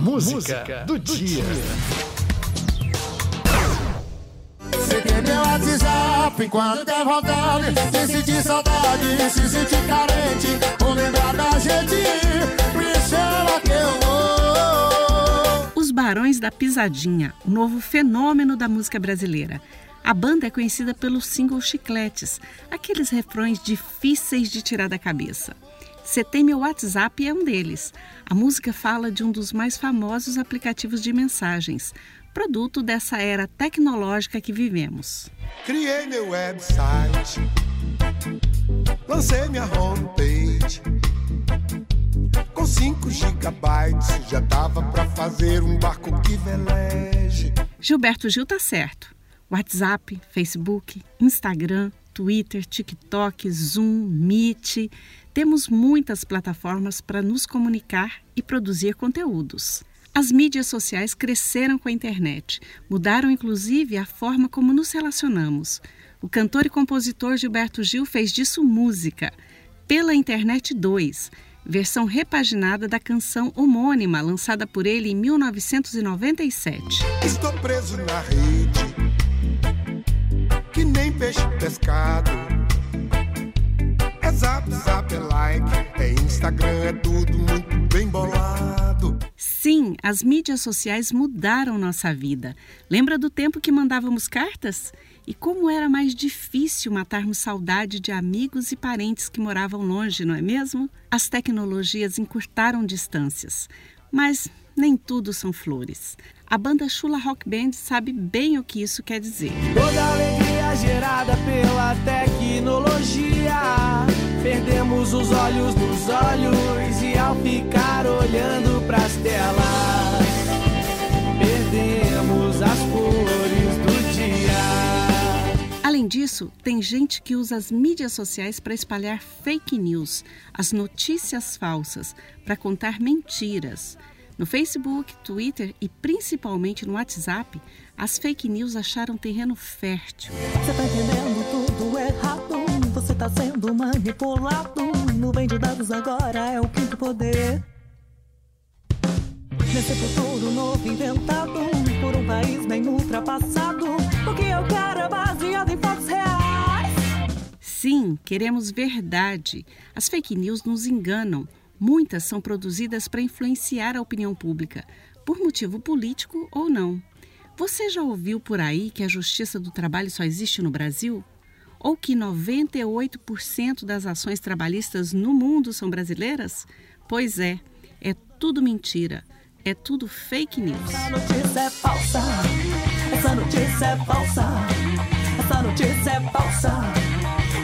Música, Música do, do, dia. Você tem meu WhatsApp quando der vontade. Se sentir saudade, se sentir carente, ou lembrar da gente, me chama que eu vou. Os Barões da Pisadinha, o novo fenômeno da música brasileira. A banda é conhecida pelos singles chicletes, aqueles refrões difíceis de tirar da cabeça. Você tem meu WhatsApp é um deles. A música fala de um dos mais famosos aplicativos de mensagens, produto dessa era tecnológica que vivemos. Criei meu website, lancei minha homepage. Com 5 gigabytes já dava para fazer um barco que veleje. Gilberto Gil tá certo. WhatsApp, Facebook, Instagram, Twitter, TikTok, Zoom, Meet. Temos muitas plataformas para nos comunicar e produzir conteúdos. As mídias sociais cresceram com a internet, mudaram inclusive a forma como nos relacionamos. O cantor e compositor Gilberto Gil fez disso música. Pela Internet 2, versão repaginada da canção homônima lançada por ele em 1997. Estou preso na rede, que nem peixe pescado. É zap, zap, é like, é Instagram, é tudo muito bem bolado. Sim, as mídias sociais mudaram nossa vida. Lembra do tempo que mandávamos cartas? E como era mais difícil matarmos saudade de amigos e parentes que moravam longe, não é mesmo? As tecnologias encurtaram distâncias, mas nem tudo são flores. A banda Chula Rock Band sabe bem o que isso quer dizer. Toda alegria gerada pela tecnologia. Perdemos os olhos dos olhos e ao ficar olhando pras telas, perdemos disso, tem gente que usa as mídias sociais para espalhar fake news, as notícias falsas, para contar mentiras. No Facebook, Twitter e principalmente no WhatsApp, as fake news acharam terreno fértil. Você tá entendendo tudo errado, você tá sendo manipulado. Nuvem de dados agora é o quinto poder. Nesse futuro novo inventado por um país bem ultrapassado, o que eu quero é baseado em fatos reais. Sim, queremos verdade. As fake news nos enganam. Muitas são produzidas para influenciar a opinião pública, por motivo político ou não. Você já ouviu por aí que a justiça do trabalho só existe no Brasil? Ou que 98% das ações trabalhistas no mundo são brasileiras? Pois é, é tudo mentira. É tudo fake news. Essa notícia é falsa. Essa notícia é falsa.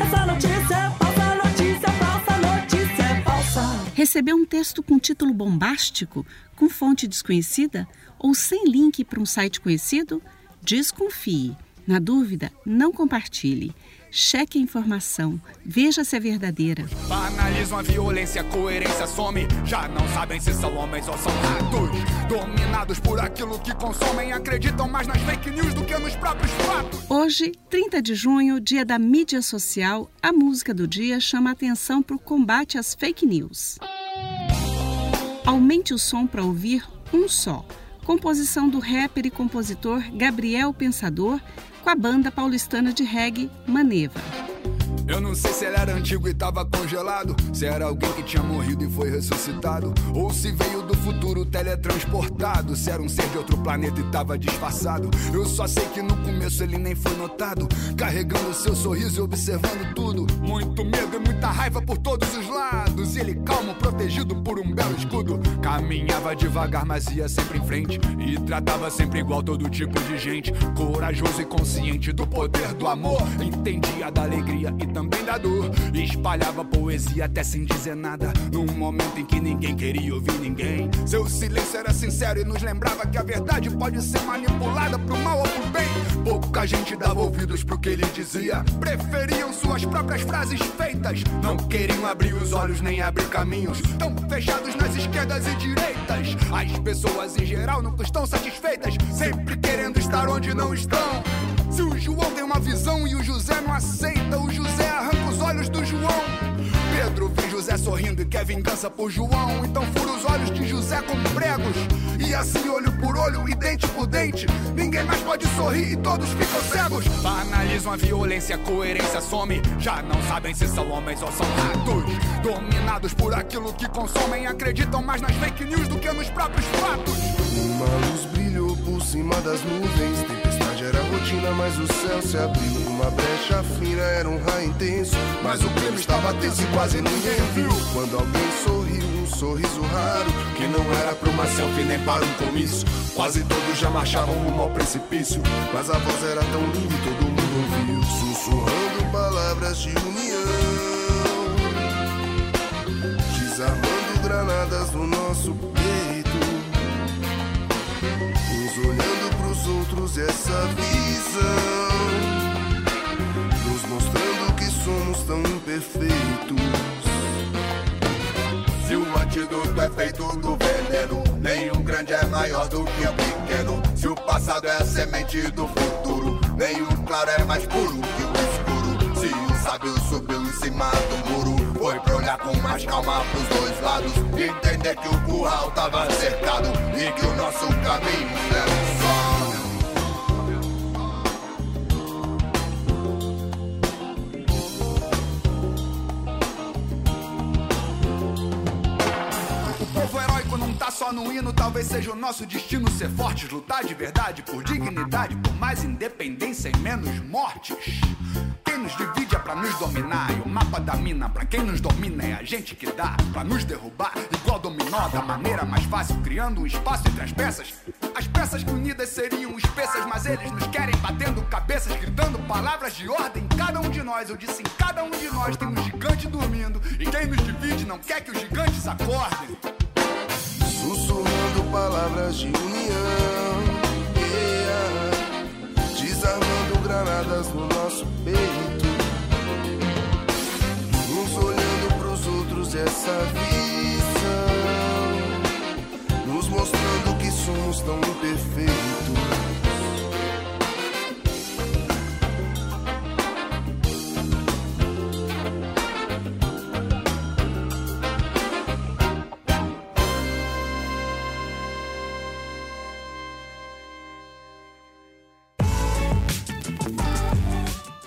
Essa notícia é falsa. Notícia é falsa. Notícia é falsa. Recebeu um texto com título bombástico, com fonte desconhecida ou sem link para um site conhecido? Desconfie. Na dúvida, não compartilhe. Cheque a informação, veja se é verdadeira. Banalizam a violência, a coerência some. Já não sabem se são homens ou são ratos. Dominados por aquilo que consomem, acreditam mais nas fake news do que nos próprios fatos. Hoje, 30 de junho, dia da mídia social, a música do dia chama a atenção para o combate às fake news. Aumente o som para ouvir um só. Composição do rapper e compositor Gabriel Pensador com a banda paulistana de reggae Maneva. Eu não sei se ele era antigo e tava congelado, se era alguém que tinha morrido e foi ressuscitado, ou se veio do futuro teletransportado, se era um ser de outro planeta e tava disfarçado. Eu só sei que no começo ele nem foi notado, carregando seu sorriso e observando tudo. Muito medo e muita raiva por todos os lados, e ele calmo, protegido por um belo escudo. Caminhava devagar, mas ia sempre em frente, e tratava sempre igual todo tipo de gente. Corajoso e consciente do poder do amor, entendia da alegria e também da dor. Espalhava poesia até sem dizer nada. Num momento em que ninguém queria ouvir ninguém. Seu silêncio era sincero e nos lembrava que a verdade pode ser manipulada pro mal ou pro bem. Pouca gente dava ouvidos pro que ele dizia. Preferiam suas próprias frases feitas. Não queriam abrir os olhos nem abrir caminhos. Tão fechados nas esquerdas e direitas. As pessoas em geral nunca estão satisfeitas. Sempre querendo estar onde não estão. Se o João visão e o José não aceita, o José arranca os olhos do João. Pedro vê José sorrindo e quer vingança por João. Então fura os olhos de José como pregos. E assim, olho por olho e dente por dente. Ninguém mais pode sorrir e todos ficam cegos. Analisam a violência, a coerência some. Já não sabem se são homens ou são ratos. Dominados por aquilo que consomem, acreditam mais nas fake news do que nos próprios fatos. Uma luz brilhou por cima das nuvens. Rotina, mas o céu se abriu. Uma brecha fina era um raio intenso. Mas o clima estava tenso e quase ninguém viu. Quando alguém sorriu, um sorriso raro. Que não era pra uma selfie nem para um comício. Quase todos já marchavam rumo ao precipício. Mas a voz era tão linda e todo mundo ouviu. Sussurrando palavras de união. Desarmando granadas no nosso peito. Uns olhando pros outros essa visão. Antídoto é feito do veneno, nenhum grande é maior do que o pequeno. Se o passado é a semente do futuro, nenhum claro é mais puro que o escuro. Se o sábio subiu em cima do muro, foi pra olhar com mais calma pros dois lados. Entender que o curral tava cercado e que o nosso caminho era só no hino, talvez seja o nosso destino ser fortes, lutar de verdade por dignidade, por mais independência e menos mortes. Quem nos divide é pra nos dominar, e o mapa da mina pra quem nos domina é a gente que dá pra nos derrubar, igual dominó da maneira mais fácil, criando um espaço entre as peças. As peças unidas seriam espessas, mas eles nos querem batendo cabeças, gritando palavras de ordem. Cada um de nós, eu disse, em cada um de nós tem um gigante dormindo, e quem nos divide não quer que os gigantes acordem. De união. yeah. Desarmando granadas no nosso peito. Uns olhando pros outros essa visão. Nos mostrando que somos tão imperfeitos.